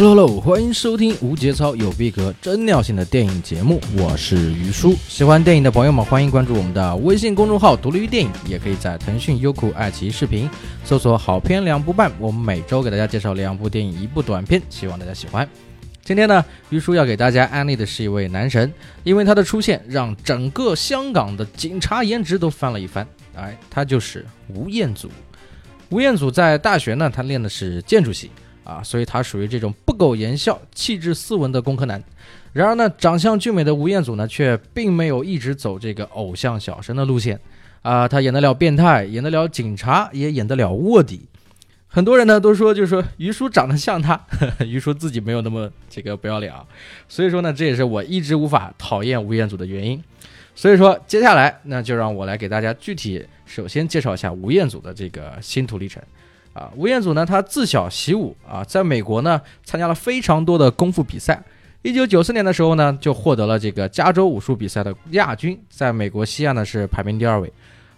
Hello Hello，欢迎收听无节操有逼格真尿性的电影节目，我是于叔。喜欢电影的朋友们，欢迎关注我们的微信公众号“独立于电影”，也可以在腾讯、优酷、爱奇艺视频搜索“好片两部半”，我们每周给大家介绍两部电影，一部短片，希望大家喜欢。今天呢，于叔要给大家安利的是一位男神，因为他的出现让整个香港的警察颜值都翻了一番。哎，他就是吴彦祖。吴彦祖在大学呢，他练的是建筑系。啊，所以他属于这种不苟言笑、气质斯文的工科男。然而呢，长相俊美的吴彦祖呢，却并没有一直走这个偶像小生的路线。啊，他演得了变态，演得了警察，也演得了卧底。很多人呢都说，就是说于叔长得像他，于叔自己没有那么这个不要脸啊。所以说呢，这也是我一直无法讨厌吴彦祖的原因。所以说，接下来那就让我来给大家具体首先介绍一下吴彦祖的这个星途历程。啊，吴彦祖呢，他自小习武啊，在美国呢参加了非常多的功夫比赛。一九九四年的时候呢，就获得了这个加州武术比赛的亚军，在美国西岸呢是排名第二位。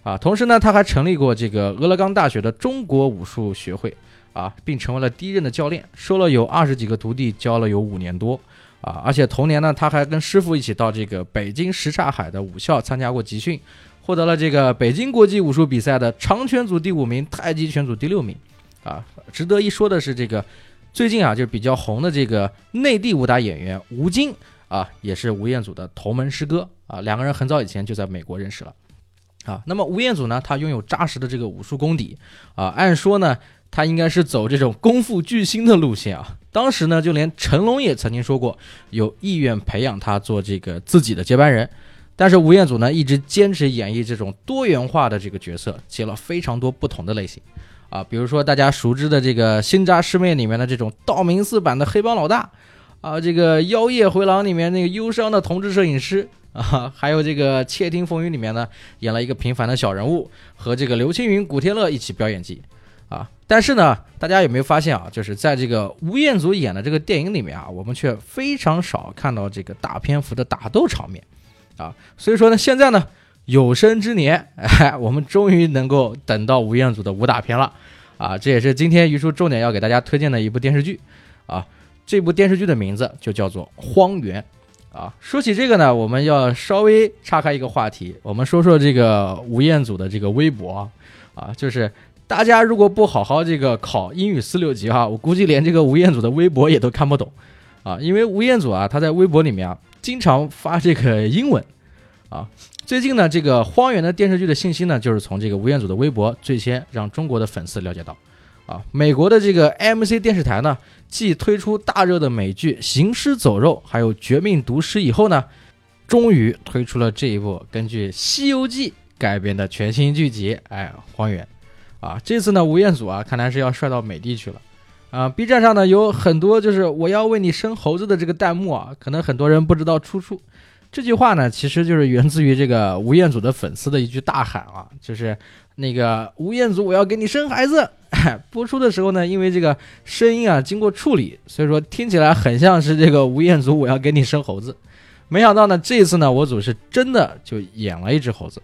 啊，同时呢，他还成立过这个俄勒冈大学的中国武术学会啊，并成为了第一任的教练，收了有二十几个徒弟，教了有五年多。啊，而且同年呢，他还跟师傅一起到这个北京什刹海的武校参加过集训。获得了这个北京国际武术比赛的长拳组第五名，太极拳组第六名，啊，值得一说的是，这个最近啊就比较红的这个内地武打演员吴京啊，也是吴彦祖的同门师哥。啊，两个人很早以前就在美国认识了，啊，那么吴彦祖呢，他拥有扎实的这个武术功底。啊，按说呢，他应该是走这种功夫巨星的路线啊，当时呢，就连成龙也曾经说过有意愿培养他做这个自己的接班人。但是吴彦祖呢，一直坚持演绎这种多元化的这个角色，接了非常多不同的类型，啊，比如说大家熟知的这个《新扎师妹》里面的这种道明寺版的黑帮老大，啊，这个《妖夜回廊》里面那个忧伤的同志摄影师，啊，还有这个《窃听风云》里面呢，演了一个平凡的小人物，和这个刘青云、古天乐一起飙演技，啊，但是呢，大家有没有发现啊，就是在这个吴彦祖演的这个电影里面啊，我们却非常少看到这个大篇幅的打斗场面。啊，所以说呢，现在呢，有生之年，哎，我们终于能够等到吴彦祖的武打片了，啊，这也是今天于叔重点要给大家推荐的一部电视剧，啊，这部电视剧的名字就叫做《荒原》，啊，说起这个呢，我们要稍微岔开一个话题，我们说说这个吴彦祖的这个微博，啊，就是大家如果不好好这个考英语四六级哈，我估计连这个吴彦祖的微博也都看不懂，啊，因为吴彦祖啊，他在微博里面啊。经常发这个英文，啊，最近呢，这个《荒原》的电视剧的信息呢，就是从这个吴彦祖的微博最先让中国的粉丝了解到，啊，美国的这个 MC 电视台呢，继推出大热的美剧《行尸走肉》还有《绝命毒师》以后呢，终于推出了这一部根据《西游记》改编的全新剧集，哎，《荒原》，啊，这次呢，吴彦祖啊，看来是要帅到美帝去了。啊，B 站上呢有很多就是我要为你生猴子的这个弹幕啊，可能很多人不知道出处。这句话呢，其实就是源自于这个吴彦祖的粉丝的一句大喊啊，就是那个吴彦祖我要给你生孩子。播出的时候呢，因为这个声音啊经过处理，所以说听起来很像是这个吴彦祖我要给你生猴子。没想到呢，这一次呢，我组是真的就演了一只猴子。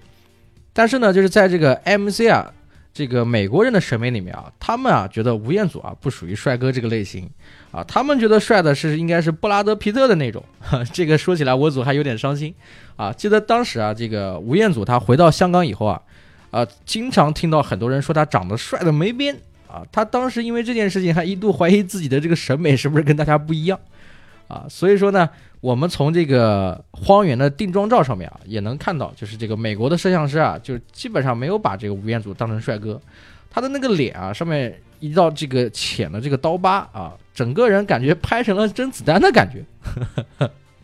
但是呢，就是在这个 MC 啊。这个美国人的审美里面啊，他们啊觉得吴彦祖啊不属于帅哥这个类型啊，他们觉得帅的是应该是布拉德皮特的那种。这个说起来我组还有点伤心啊。记得当时啊，这个吴彦祖他回到香港以后啊，啊，经常听到很多人说他长得帅的没边啊。他当时因为这件事情还一度怀疑自己的这个审美是不是跟大家不一样啊。所以说呢。我们从这个荒原的定妆照上面啊，也能看到，就是这个美国的摄像师啊，就基本上没有把这个吴彦祖当成帅哥，他的那个脸啊，上面一道这个浅的这个刀疤啊，整个人感觉拍成了甄子丹的感觉，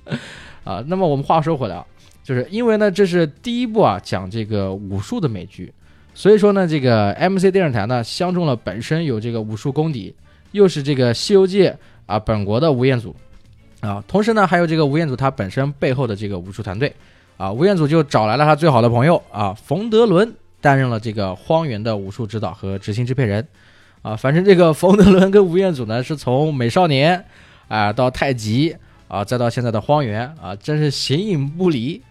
啊，那么我们话说回来啊，就是因为呢，这是第一部啊讲这个武术的美剧，所以说呢，这个 MC 电视台呢相中了本身有这个武术功底，又是这个《西游记》啊本国的吴彦祖。啊，同时呢，还有这个吴彦祖他本身背后的这个武术团队，啊，吴彦祖就找来了他最好的朋友啊，冯德伦担任了这个荒原的武术指导和执行制片人，啊，反正这个冯德伦跟吴彦祖呢，是从美少年啊到太极啊，再到现在的荒原啊，真是形影不离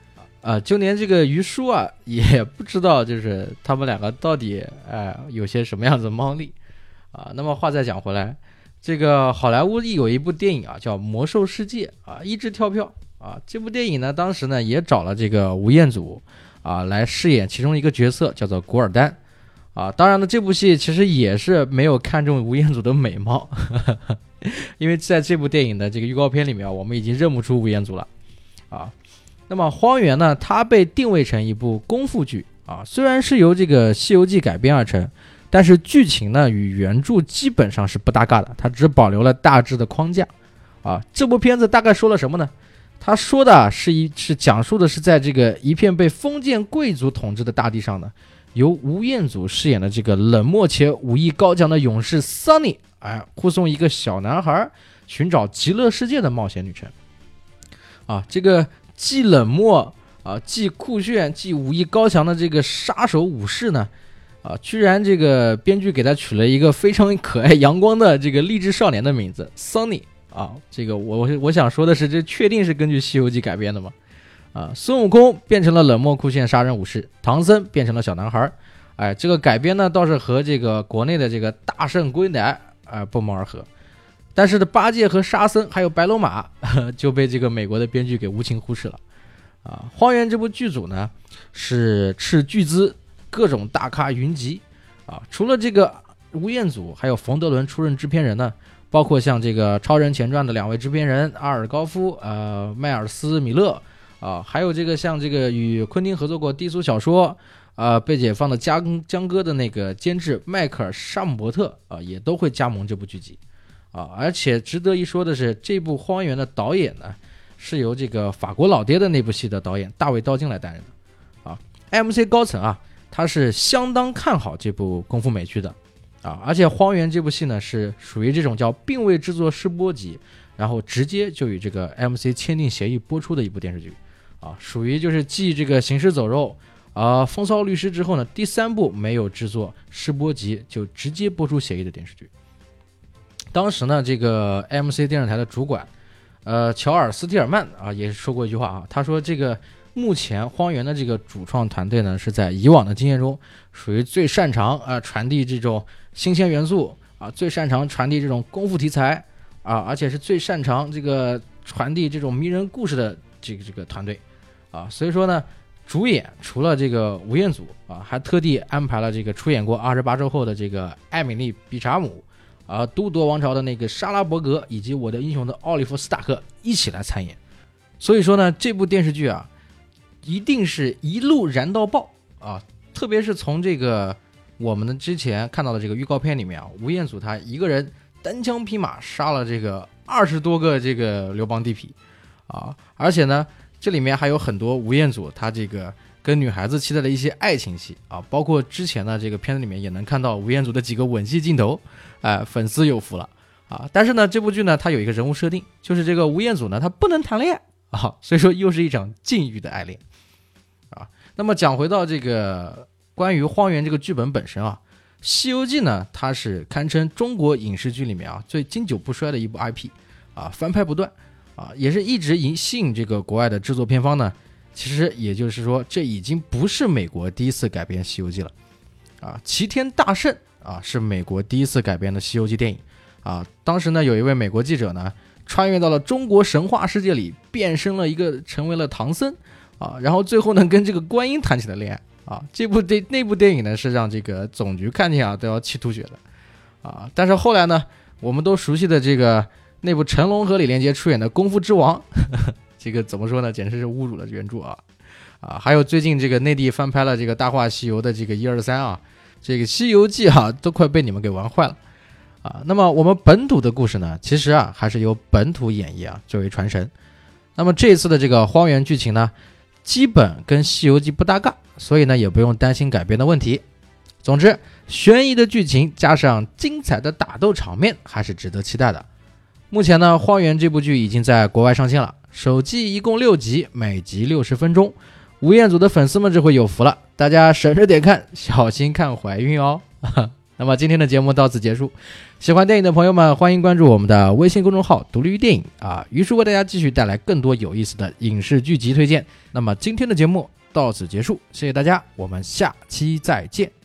啊，就连这个于叔啊也不知道，就是他们两个到底哎有些什么样子猫腻啊。那么话再讲回来。这个好莱坞有一部电影啊，叫《魔兽世界》啊，一直跳票啊。这部电影呢，当时呢也找了这个吴彦祖啊来饰演其中一个角色，叫做古尔丹啊。当然呢，这部戏其实也是没有看中吴彦祖的美貌，因为在这部电影的这个预告片里面，我们已经认不出吴彦祖了啊。那么《荒原》呢，它被定位成一部功夫剧啊，虽然是由这个《西游记》改编而成。但是剧情呢与原著基本上是不搭嘎的，它只保留了大致的框架，啊，这部片子大概说了什么呢？他说的是一是讲述的是在这个一片被封建贵族统治的大地上呢，由吴彦祖饰演的这个冷漠且武艺高强的勇士 Sunny，哎，护送一个小男孩寻找极乐世界的冒险旅程，啊，这个既冷漠啊，既酷炫，既武艺高强的这个杀手武士呢？啊，居然这个编剧给他取了一个非常可爱、阳光的这个励志少年的名字，Sunny 啊，这个我我我想说的是，这确定是根据《西游记》改编的吗？啊，孙悟空变成了冷漠酷炫杀人武士，唐僧变成了小男孩，哎，这个改编呢倒是和这个国内的这个大圣归来啊不谋而合，但是的八戒和沙僧还有白龙马 就被这个美国的编剧给无情忽视了。啊，《荒原》这部剧组呢是斥巨资。各种大咖云集，啊，除了这个吴彦祖，还有冯德伦出任制片人呢，包括像这个《超人前传》的两位制片人阿尔高夫，呃，迈尔斯米勒，啊，还有这个像这个与昆汀合作过低俗小说，啊，被解放的江江哥的那个监制迈克尔沙姆伯特，啊，也都会加盟这部剧集，啊，而且值得一说的是，这部《荒原》的导演呢，是由这个法国老爹的那部戏的导演大卫刀金来担任的，啊，MC 高层啊。他是相当看好这部功夫美剧的，啊，而且《荒原》这部戏呢是属于这种叫并未制作试播集，然后直接就与这个 MC 签订协议播出的一部电视剧，啊，属于就是继这个《行尸走肉》啊《风骚律师》之后呢，第三部没有制作试播集就直接播出协议的电视剧。当时呢，这个 MC 电视台的主管，呃，乔尔斯蒂尔曼啊，也说过一句话啊，他说这个。目前荒原的这个主创团队呢，是在以往的经验中，属于最擅长啊传递这种新鲜元素啊，最擅长传递这种功夫题材啊，而且是最擅长这个传递这种迷人故事的这个这个团队啊。所以说呢，主演除了这个吴彦祖啊，还特地安排了这个出演过《二十八周后》的这个艾米丽·比查姆啊，《都铎王朝》的那个莎拉伯格以及《我的英雄》的奥利弗·斯塔克一起来参演。所以说呢，这部电视剧啊。一定是一路燃到爆啊！特别是从这个我们之前看到的这个预告片里面啊，吴彦祖他一个人单枪匹马杀了这个二十多个这个刘邦地痞啊！而且呢，这里面还有很多吴彦祖他这个跟女孩子期待的一些爱情戏啊，包括之前的这个片子里面也能看到吴彦祖的几个吻戏镜头，哎，粉丝有福了啊！但是呢，这部剧呢，它有一个人物设定，就是这个吴彦祖呢，他不能谈恋爱啊，所以说又是一场禁欲的爱恋。啊那么讲回到这个关于《荒原》这个剧本本身啊，《西游记》呢，它是堪称中国影视剧里面啊最经久不衰的一部 IP，啊翻拍不断，啊也是一直引吸引这个国外的制作片方呢。其实也就是说，这已经不是美国第一次改编《西游记》了，啊，齐天大圣啊是美国第一次改编的《西游记》电影，啊，当时呢有一位美国记者呢穿越到了中国神话世界里，变身了一个成为了唐僧。啊，然后最后呢，跟这个观音谈起了恋爱啊。这部电那部电影呢，是让这个总局看见啊都要气吐血的啊。但是后来呢，我们都熟悉的这个那部成龙和李连杰出演的《功夫之王》，呵 呵这个怎么说呢？简直是侮辱了原著啊啊！还有最近这个内地翻拍了这个《大话西游》的这个一二三啊，这个《西游记》哈都快被你们给玩坏了啊。那么我们本土的故事呢，其实啊还是由本土演绎啊作为传神。那么这次的这个荒原剧情呢？基本跟《西游记》不搭嘎，所以呢也不用担心改编的问题。总之，悬疑的剧情加上精彩的打斗场面，还是值得期待的。目前呢，《荒原》这部剧已经在国外上线了，首季一共六集，每集六十分钟。吴彦祖的粉丝们这回有福了，大家省着点看，小心看怀孕哦。那么今天的节目到此结束，喜欢电影的朋友们欢迎关注我们的微信公众号“独立于电影”啊，于是为大家继续带来更多有意思的影视剧集推荐。那么今天的节目到此结束，谢谢大家，我们下期再见。